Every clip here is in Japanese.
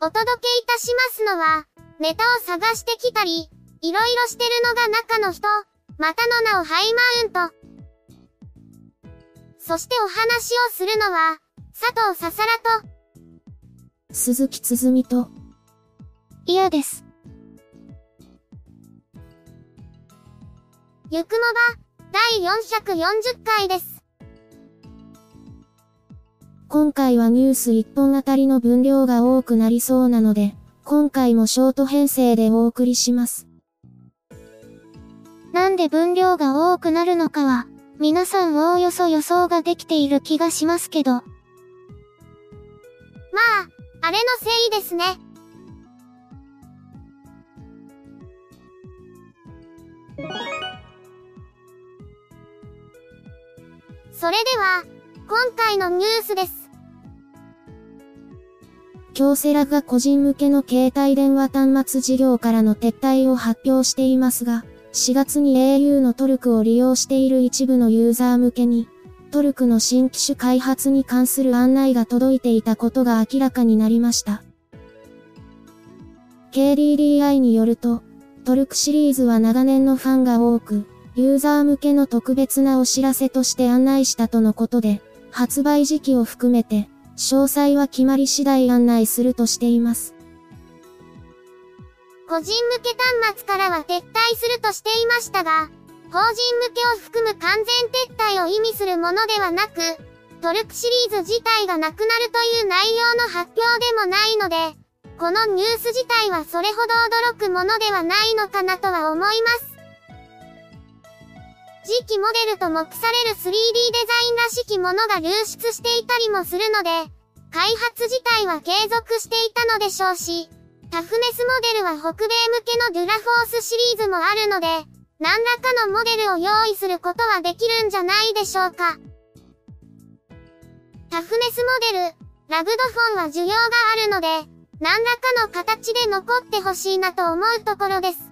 お届けいたしますのは、ネタを探してきたり、いろいろしてるのが中の人、またの名をハイマウント。そしてお話をするのは、佐藤ささらと、鈴木つづみと、嫌です。ゆくもば、第440回です。今回はニュース1本あたりの分量が多くなりそうなので、今回もショート編成でお送りします。なんで分量が多くなるのかは、皆さんおおよそ予想ができている気がしますけど。まあ、あれのせいですね。それでは、今回のニュースです。京セラが個人向けの携帯電話端末事業からの撤退を発表していますが、4月に au のトルクを利用している一部のユーザー向けに、トルクの新機種開発に関する案内が届いていたことが明らかになりました。KDDI によると、トルクシリーズは長年のファンが多く、ユーザー向けの特別なお知らせとして案内したとのことで、発売時期を含めて、詳細は決まり次第案内するとしています。個人向け端末からは撤退するとしていましたが、法人向けを含む完全撤退を意味するものではなく、トルクシリーズ自体がなくなるという内容の発表でもないので、このニュース自体はそれほど驚くものではないのかなとは思います。次期モデルと目される 3D デザインらしきものが流出していたりもするので、開発自体は継続していたのでしょうし、タフネスモデルは北米向けのドゥラフォースシリーズもあるので、何らかのモデルを用意することはできるんじゃないでしょうか。タフネスモデル、ラグドフォンは需要があるので、何らかの形で残ってほしいなと思うところです。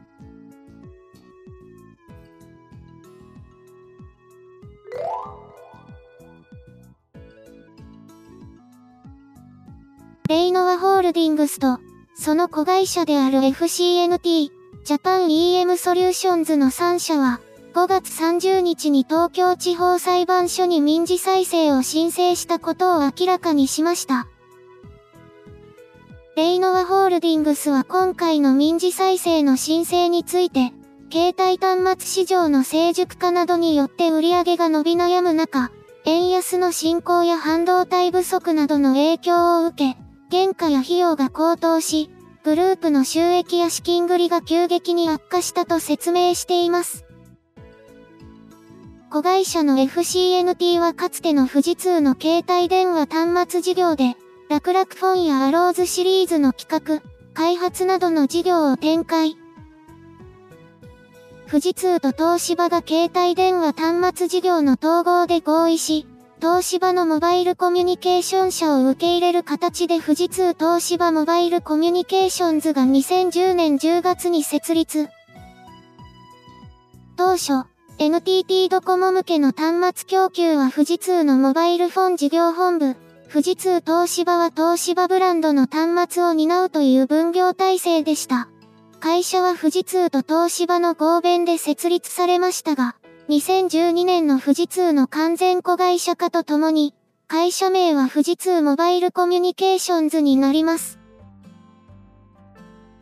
レイノワホールディングスと、その子会社である FCNT、ジャパン EM ソリューションズの3社は、5月30日に東京地方裁判所に民事再生を申請したことを明らかにしました。レイノワホールディングスは今回の民事再生の申請について、携帯端末市場の成熟化などによって売り上げが伸び悩む中、円安の進行や半導体不足などの影響を受け、原価や費用が高騰し、グループの収益や資金繰りが急激に悪化したと説明しています。子会社の FCNT はかつての富士通の携帯電話端末事業で、楽々フォンやアローズシリーズの企画、開発などの事業を展開。富士通と東芝が携帯電話端末事業の統合で合意し、東芝のモバイルコミュニケーション社を受け入れる形で富士通東芝モバイルコミュニケーションズが2010年10月に設立。当初、NTT ドコモ向けの端末供給は富士通のモバイルフォン事業本部、富士通東芝は東芝ブランドの端末を担うという分業体制でした。会社は富士通と東芝の合弁で設立されましたが、2012年の富士通の完全子会社化とともに、会社名は富士通モバイルコミュニケーションズになります。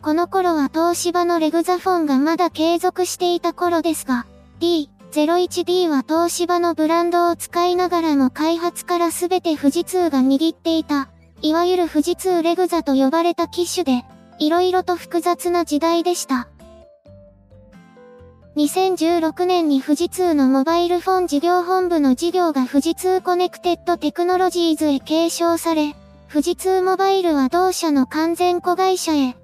この頃は東芝のレグザフォンがまだ継続していた頃ですが、D01D は東芝のブランドを使いながらも開発からすべて富士通が握っていた、いわゆる富士通レグザと呼ばれた機種で、色々と複雑な時代でした。2016年に富士通のモバイルフォン事業本部の事業が富士通コネクテッドテクノロジーズへ継承され、富士通モバイルは同社の完全子会社へ、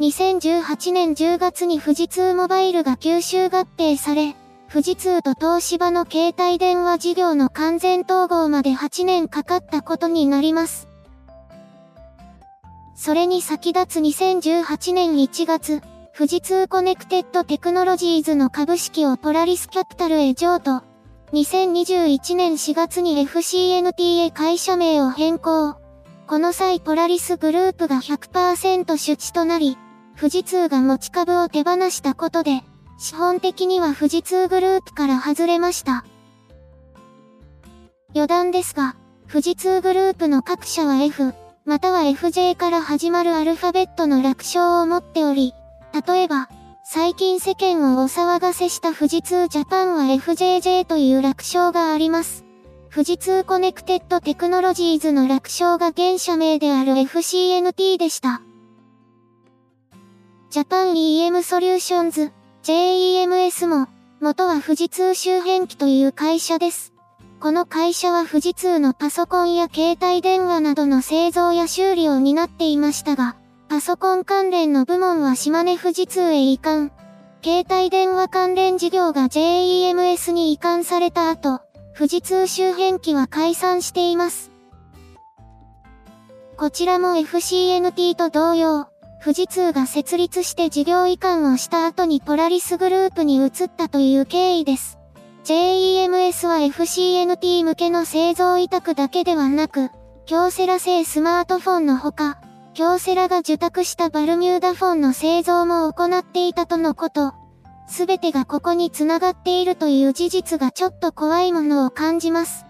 2018年10月に富士通モバイルが吸収合併され、富士通と東芝の携帯電話事業の完全統合まで8年かかったことになります。それに先立つ2018年1月、富士通コネクテッドテクノロジーズの株式をポラリスキャピタルへ譲渡。2021年4月に FCNT へ会社名を変更。この際ポラリスグループが100%出資となり、富士通が持ち株を手放したことで、資本的には富士通グループから外れました。余談ですが、富士通グループの各社は F、または FJ から始まるアルファベットの略称を持っており、例えば、最近世間をお騒がせした富士通ジャパンは FJJ という楽勝があります。富士通コネクテッドテクノロジーズの略称が現社名である FCNT でした。ジャパン EM ソリューションズ、JEMS も、元は富士通周辺機という会社です。この会社は富士通のパソコンや携帯電話などの製造や修理を担っていましたが、パソコン関連の部門は島根富士通へ移管。携帯電話関連事業が JEMS に移管された後、富士通周辺機は解散しています。こちらも FCNT と同様、富士通が設立して事業移管をした後にポラリスグループに移ったという経緯です。JEMS は FCNT 向けの製造委託だけではなく、京セラ製スマートフォンのほか、京セラが受託したバルミューダフォンの製造も行っていたとのこと。すべてがここに繋がっているという事実がちょっと怖いものを感じます。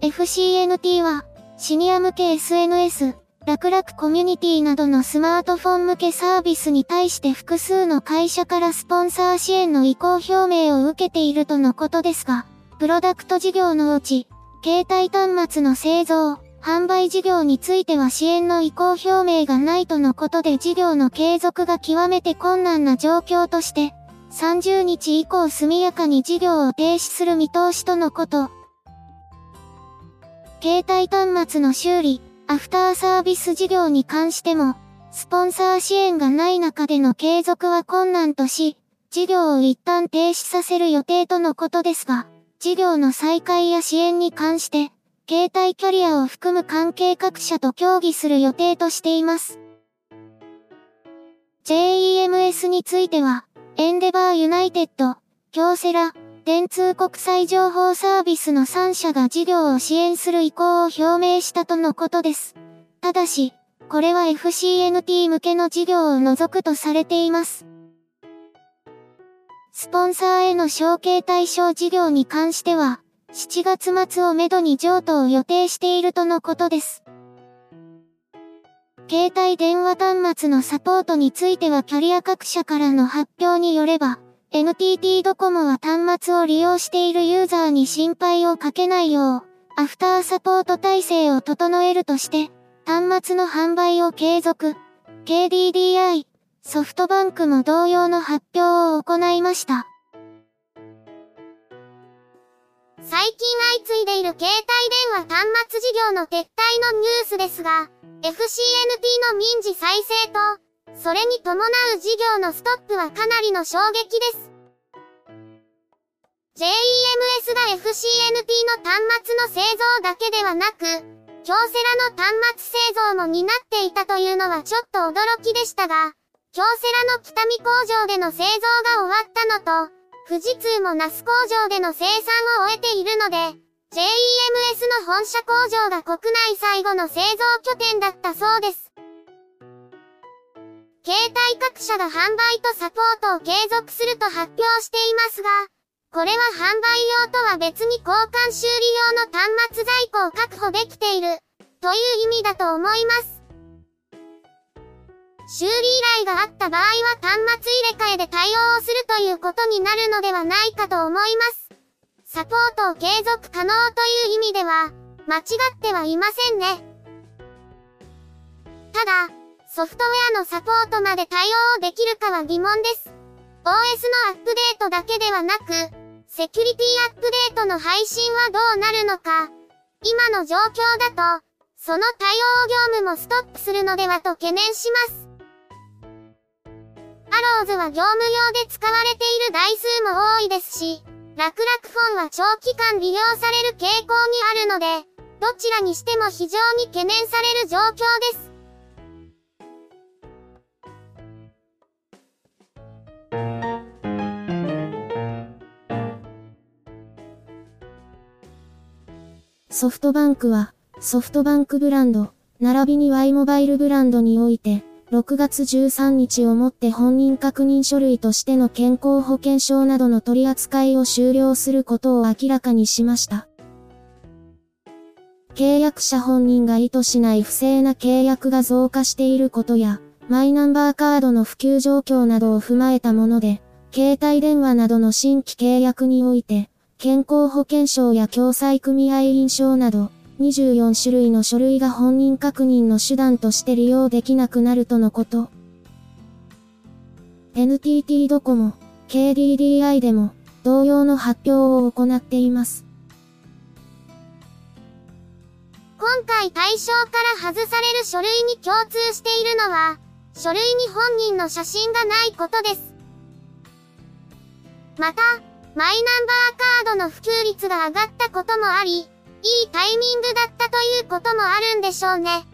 FCNT は、シニア向け SNS、楽々コミュニティなどのスマートフォン向けサービスに対して複数の会社からスポンサー支援の意向表明を受けているとのことですが、プロダクト事業のうち、携帯端末の製造、販売事業については支援の意向表明がないとのことで事業の継続が極めて困難な状況として、30日以降速やかに事業を停止する見通しとのこと。携帯端末の修理、アフターサービス事業に関しても、スポンサー支援がない中での継続は困難とし、事業を一旦停止させる予定とのことですが、事業の再開や支援に関して、携帯キャリアを含む関係各社と協議する予定としています。JEMS については、エンデバーユナイテッド、京セラ、電通国際情報サービスの3社が事業を支援する意向を表明したとのことです。ただし、これは FCNT 向けの事業を除くとされています。スポンサーへの承継対象事業に関しては、7月末をめどに譲渡を予定しているとのことです。携帯電話端末のサポートについてはキャリア各社からの発表によれば、NTT ドコモは端末を利用しているユーザーに心配をかけないよう、アフターサポート体制を整えるとして、端末の販売を継続。KDDI、ソフトバンクも同様の発表を行いました。最近相次いでいる携帯電話端末事業の撤退のニュースですが、FCNT の民事再生と、それに伴う事業のストップはかなりの衝撃です。JEMS が FCNT の端末の製造だけではなく、京セラの端末製造も担っていたというのはちょっと驚きでしたが、京セラの北見工場での製造が終わったのと、富士通も那須工場での生産を終えているので、JEMS の本社工場が国内最後の製造拠点だったそうです。携帯各社が販売とサポートを継続すると発表していますが、これは販売用とは別に交換修理用の端末在庫を確保できている、という意味だと思います。修理依頼があった場合は端末入れ替えで対応をするということになるのではないかと思います。サポートを継続可能という意味では、間違ってはいませんね。ただ、ソフトウェアのサポートまで対応できるかは疑問です。OS のアップデートだけではなく、セキュリティアップデートの配信はどうなるのか。今の状況だと、その対応業務もストップするのではと懸念します。アローズは業務用で使われている台数も多いですし、楽々フォンは長期間利用される傾向にあるので、どちらにしても非常に懸念される状況です。ソフトバンクは、ソフトバンクブランド、並びに Y モバイルブランドにおいて、6月13日をもって本人確認書類としての健康保険証などの取り扱いを終了することを明らかにしました。契約者本人が意図しない不正な契約が増加していることや、マイナンバーカードの普及状況などを踏まえたもので、携帯電話などの新規契約において、健康保険証や共済組合員証など、24種類の書類が本人確認の手段として利用できなくなるとのこと。NTT ドコモ、KDDI でも、同様の発表を行っています。今回対象から外される書類に共通しているのは、書類に本人の写真がないことです。また、マイナンバーカードの普及率が上がったこともあり、いいタイミングだったということもあるんでしょうね。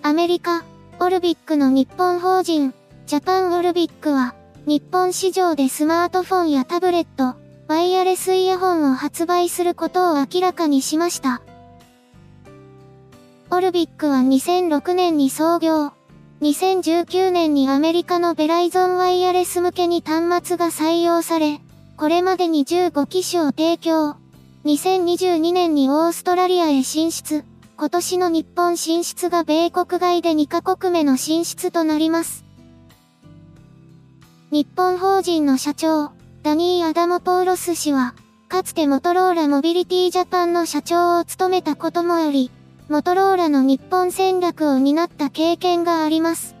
アメリカ、オルビックの日本法人、ジャパンオルビックは、日本市場でスマートフォンやタブレット、ワイヤレスイヤホンを発売することを明らかにしました。オルビックは2006年に創業。2019年にアメリカのベライゾンワイヤレス向けに端末が採用され、これまでに15機種を提供。2022年にオーストラリアへ進出。今年の日本進出が米国外で2カ国目の進出となります。日本法人の社長、ダニー・アダモ・ポーロス氏は、かつてモトローラモビリティジャパンの社長を務めたこともあり、モトローラの日本戦略を担った経験があります。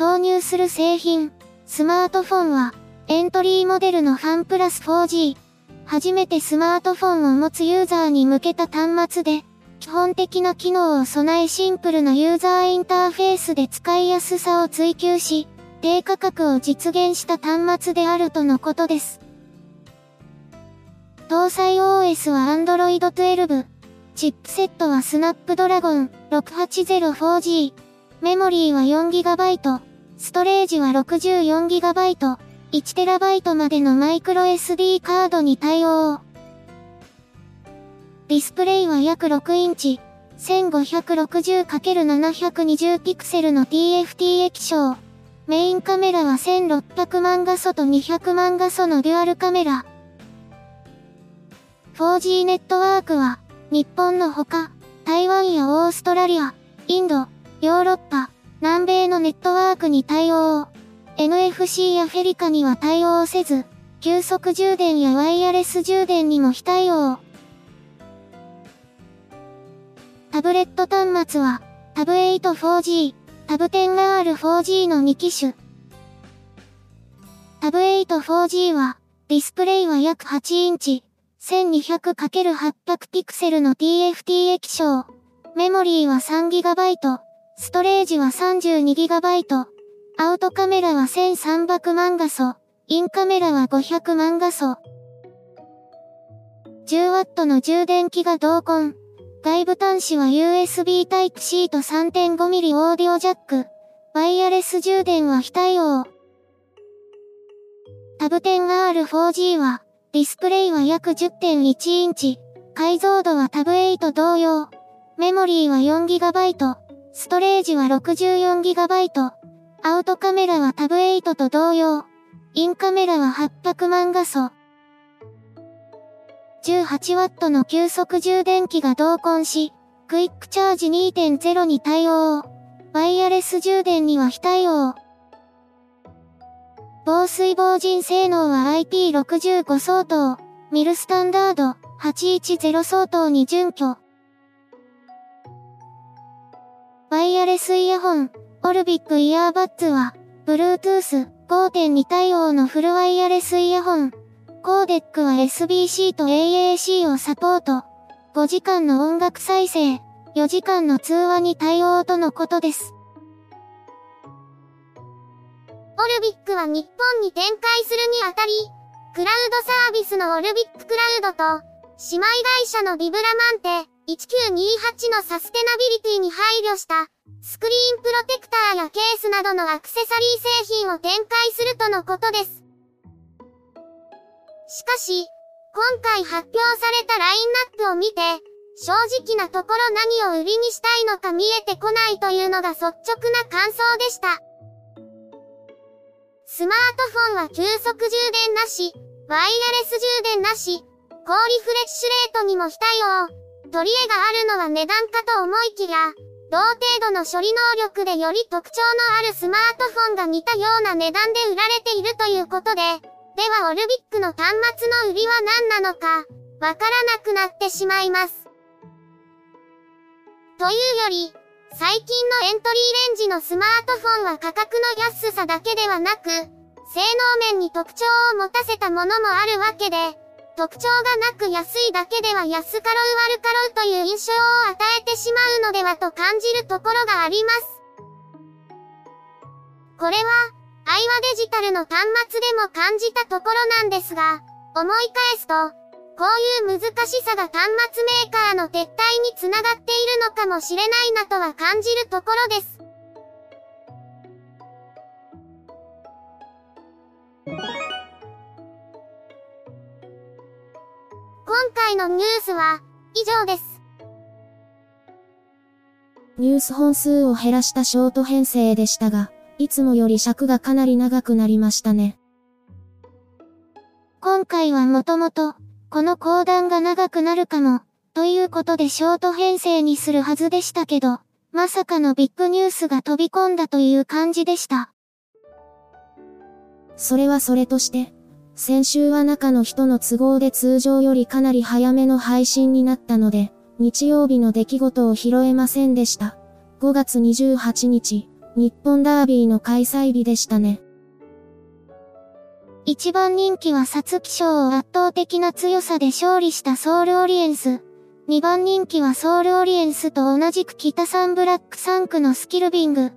導入する製品、スマートフォンは、エントリーモデルのファンプラス 4G。初めてスマートフォンを持つユーザーに向けた端末で、基本的な機能を備えシンプルなユーザーインターフェースで使いやすさを追求し、低価格を実現した端末であるとのことです。搭載 OS は Android 12。チップセットはスナップドラゴン 680-4G。メモリーは 4GB。ストレージは 64GB。1TB までのマイクロ SD カードに対応。ディスプレイは約6インチ。1560×720 ピクセルの TFT 液晶。メインカメラは1600万画素と200万画素のデュアルカメラ。4G ネットワークは日本のほか、台湾やオーストラリア、インド、ヨーロッパ、南米のネットワークに対応。NFC やフェリカには対応せず、急速充電やワイヤレス充電にも非対応。タブレット端末は、タブ8 4G、タブ 10R4G の2機種。タブ8 4G は、ディスプレイは約8インチ、1200×800 ピクセルの TFT 液晶。メモリーは 3GB。ストレージは 32GB。アウトカメラは1300万画素。インカメラは500万画素。10W の充電器が同梱。外部端子は USB Type-C と 3.5mm オーディオジャック。ワイヤレス充電は非対応。タブ 10R4G はディスプレイは約10.1インチ。解像度はタブ8同様。メモリーは 4GB。ストレージは 64GB。アウトカメラはタブ8と同様。インカメラは800万画素。18W の急速充電器が同梱し、クイックチャージ2.0に対応。ワイヤレス充電には非対応。防水防塵性能は IP65 相当、ミルスタンダード810相当に準拠。ワイヤレスイヤホン、オルビックイヤーバッツは、Bluetooth 5.2対応のフルワイヤレスイヤホン。コーデックは SBC と AAC をサポート。5時間の音楽再生、4時間の通話に対応とのことです。オルビックは日本に展開するにあたり、クラウドサービスのオルビッククラウドと、姉妹会社のビブラマンテ1928のサステナビリティに配慮した、スクリーンプロテクターやケースなどのアクセサリー製品を展開するとのことです。しかし、今回発表されたラインナップを見て、正直なところ何を売りにしたいのか見えてこないというのが率直な感想でした。スマートフォンは急速充電なし、ワイヤレス充電なし、高リフレッシュレートにも非対応。取り柄があるのは値段かと思いきや、同程度の処理能力でより特徴のあるスマートフォンが似たような値段で売られているということで、ではオルビックの端末の売りは何なのか、わからなくなってしまいます。というより、最近のエントリーレンジのスマートフォンは価格の安さだけではなく、性能面に特徴を持たせたものもあるわけで、特徴がなく安いだけでは安かろう悪かろうという印象を与えてしまうのではと感じるところがあります。これは、アイワデジタルの端末でも感じたところなんですが、思い返すと、こういう難しさが端末メーカーの撤退につながっているのかもしれないなとは感じるところです。今回のニュースは以上です。ニュース本数を減らしたショート編成でしたが、いつもより尺がかなり長くなりましたね。今回はもともと、この講談が長くなるかも、ということでショート編成にするはずでしたけど、まさかのビッグニュースが飛び込んだという感じでした。それはそれとして、先週は中の人の都合で通常よりかなり早めの配信になったので、日曜日の出来事を拾えませんでした。5月28日、日本ダービーの開催日でしたね。一番人気は皐月賞を圧倒的な強さで勝利したソウルオリエンス。二番人気はソウルオリエンスと同じく北サンブラック3区のスキルビング。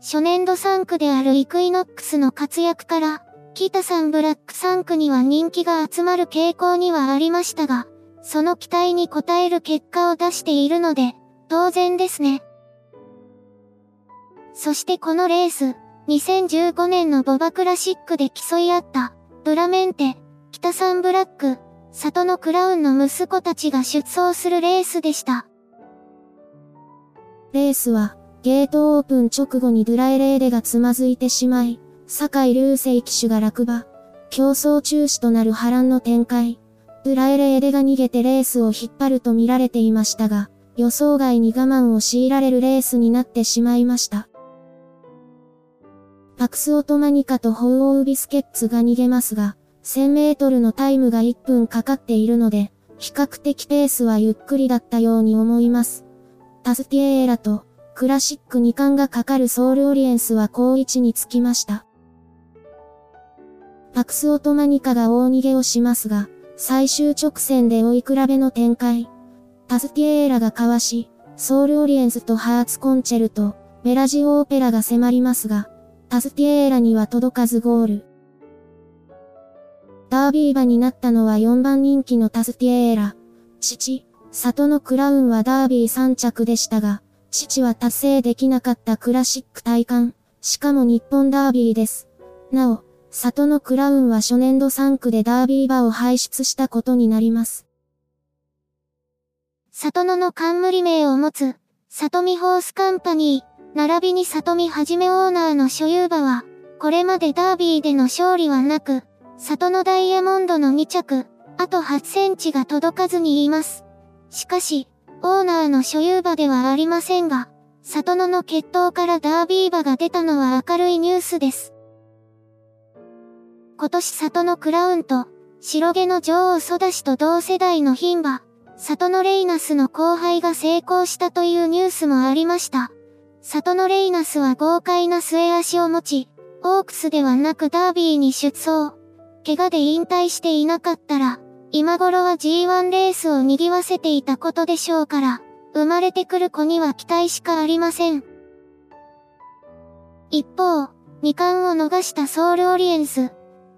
初年度3区であるイクイノックスの活躍から、北サンブラック3区には人気が集まる傾向にはありましたが、その期待に応える結果を出しているので、当然ですね。そしてこのレース、2015年のボバクラシックで競い合った、ブラメンテ、北サンブラック、里のクラウンの息子たちが出走するレースでした。レースは、ゲートオープン直後にドゥラエレーデがつまずいてしまい、坂井流星騎手が落馬、競争中止となる波乱の展開。ドゥラエレーデが逃げてレースを引っ張ると見られていましたが、予想外に我慢を強いられるレースになってしまいました。パクスオトマニカとホウオウビスケッツが逃げますが、1000メートルのタイムが1分かかっているので、比較的ペースはゆっくりだったように思います。タスティエーラと、クラシック2冠がかかるソウルオリエンスは好位置につきました。パクスオトマニカが大逃げをしますが、最終直線で追い比べの展開。タスティエーラがかわし、ソウルオリエンスとハーツコンチェルト、メラジオオペラが迫りますが、タスティエーラには届かずゴール。ダービー馬になったのは4番人気のタスティエーラ。父、里のクラウンはダービー3着でしたが、父は達成できなかったクラシック体感、しかも日本ダービーです。なお、里のクラウンは初年度3区でダービー馬を輩出したことになります。里野の冠名を持つ、里見ホースカンパニー。並びに里見はじめオーナーの所有馬は、これまでダービーでの勝利はなく、里のダイヤモンドの2着、あと8センチが届かずにいます。しかし、オーナーの所有馬ではありませんが、里野の決闘からダービー馬が出たのは明るいニュースです。今年里のクラウンと、白毛の女王ソダシと同世代の牝馬、里のレイナスの後輩が成功したというニュースもありました。里のレイナスは豪快な末足を持ち、オークスではなくダービーに出走。怪我で引退していなかったら、今頃は G1 レースを賑わせていたことでしょうから、生まれてくる子には期待しかありません。一方、二冠を逃したソウルオリエンス、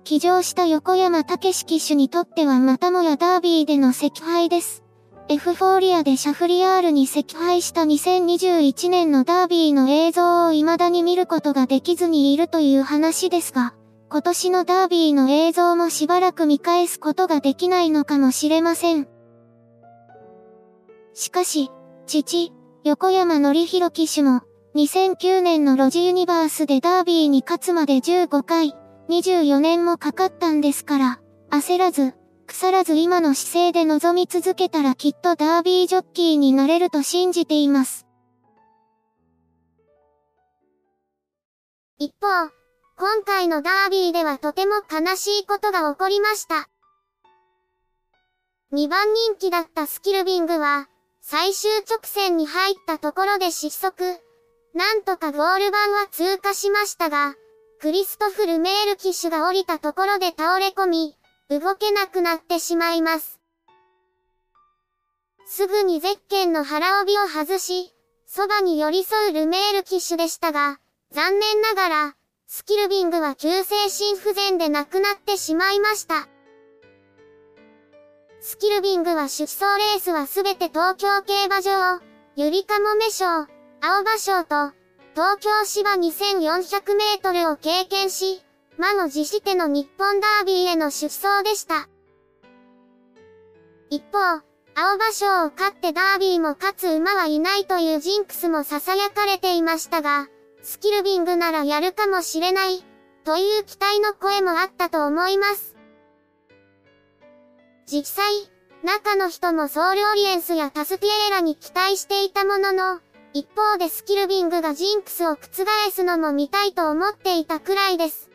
騎乗した横山武史騎手にとってはまたもやダービーでの惜敗です。エフフォーリアでシャフリヤールに惜敗した2021年のダービーの映像を未だに見ることができずにいるという話ですが、今年のダービーの映像もしばらく見返すことができないのかもしれません。しかし、父、横山則弘騎手も、2009年のロジユニバースでダービーに勝つまで15回、24年もかかったんですから、焦らず、腐らず今の姿勢で臨み続けたらきっとダービージョッキーになれると信じています。一方、今回のダービーではとても悲しいことが起こりました。2番人気だったスキルビングは、最終直線に入ったところで失速。なんとかゴール板は通過しましたが、クリストフ・ルメール騎手が降りたところで倒れ込み、動けなくなってしまいます。すぐにゼッケンの腹帯を外し、そばに寄り添うルメール騎手でしたが、残念ながら、スキルビングは急性心不全で亡くなってしまいました。スキルビングは出走レースはすべて東京競馬場、ゆりかもめ賞、青葉賞と、東京芝2400メートルを経験し、魔の自しての日本ダービーへの出走でした。一方、青葉賞を勝ってダービーも勝つ馬はいないというジンクスも囁かれていましたが、スキルビングならやるかもしれない、という期待の声もあったと思います。実際、中の人もソウルオリエンスやタスティエーラに期待していたものの、一方でスキルビングがジンクスを覆すのも見たいと思っていたくらいです。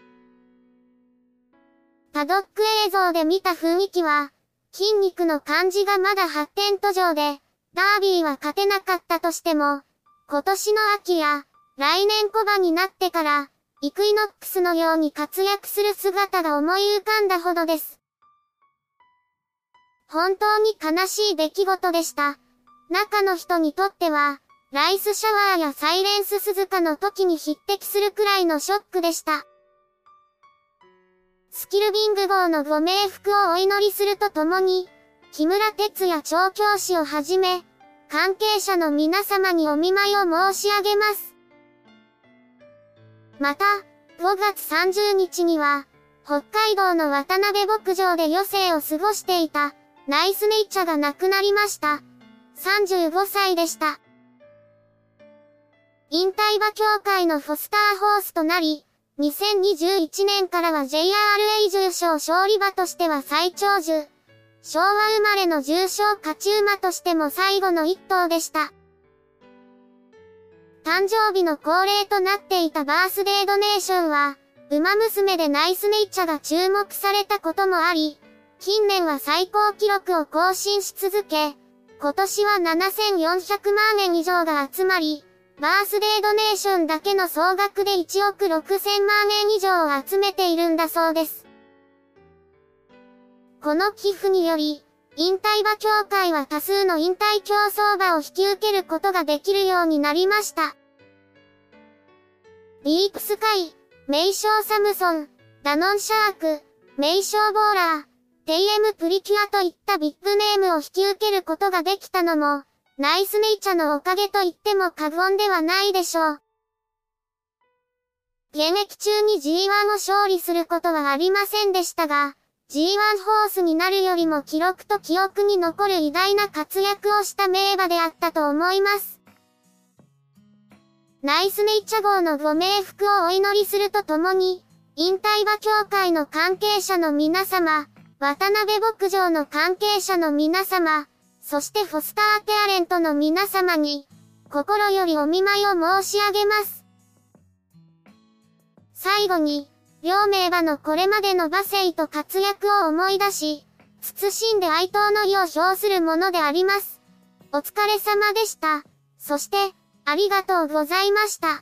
パドック映像で見た雰囲気は、筋肉の感じがまだ発展途上で、ダービーは勝てなかったとしても、今年の秋や、来年小馬になってから、イクイノックスのように活躍する姿が思い浮かんだほどです。本当に悲しい出来事でした。中の人にとっては、ライスシャワーやサイレンス鈴鹿の時に匹敵するくらいのショックでした。スキルビング号のご冥福をお祈りするとともに、木村哲也調教師をはじめ、関係者の皆様にお見舞いを申し上げます。また、5月30日には、北海道の渡辺牧場で余生を過ごしていた、ナイスネイチャが亡くなりました。35歳でした。引退馬協会のフォスターホースとなり、2021年からは JRA 重賞勝利馬としては最長寿。昭和生まれの重賞勝ち馬としても最後の一頭でした。誕生日の恒例となっていたバースデードネーションは、馬娘でナイスネイチャが注目されたこともあり、近年は最高記録を更新し続け、今年は7400万円以上が集まり、バースデードネーションだけの総額で1億6000万円以上を集めているんだそうです。この寄付により、引退馬協会は多数の引退競走馬を引き受けることができるようになりました。リークスカイ、名称サムソン、ダノンシャーク、名称ボーラー、テイエムプリキュアといったビッグネームを引き受けることができたのも、ナイスネイチャのおかげと言っても過言ではないでしょう。現役中に G1 を勝利することはありませんでしたが、G1 ホースになるよりも記録と記憶に残る偉大な活躍をした名馬であったと思います。ナイスネイチャ号のご冥福をお祈りするとともに、引退馬協会の関係者の皆様、渡辺牧場の関係者の皆様、そしてフォスターペアレントの皆様に、心よりお見舞いを申し上げます。最後に、両名馬のこれまでの馬声と活躍を思い出し、慎んで哀悼の意を表するものであります。お疲れ様でした。そして、ありがとうございました。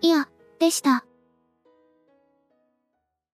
いや、でした。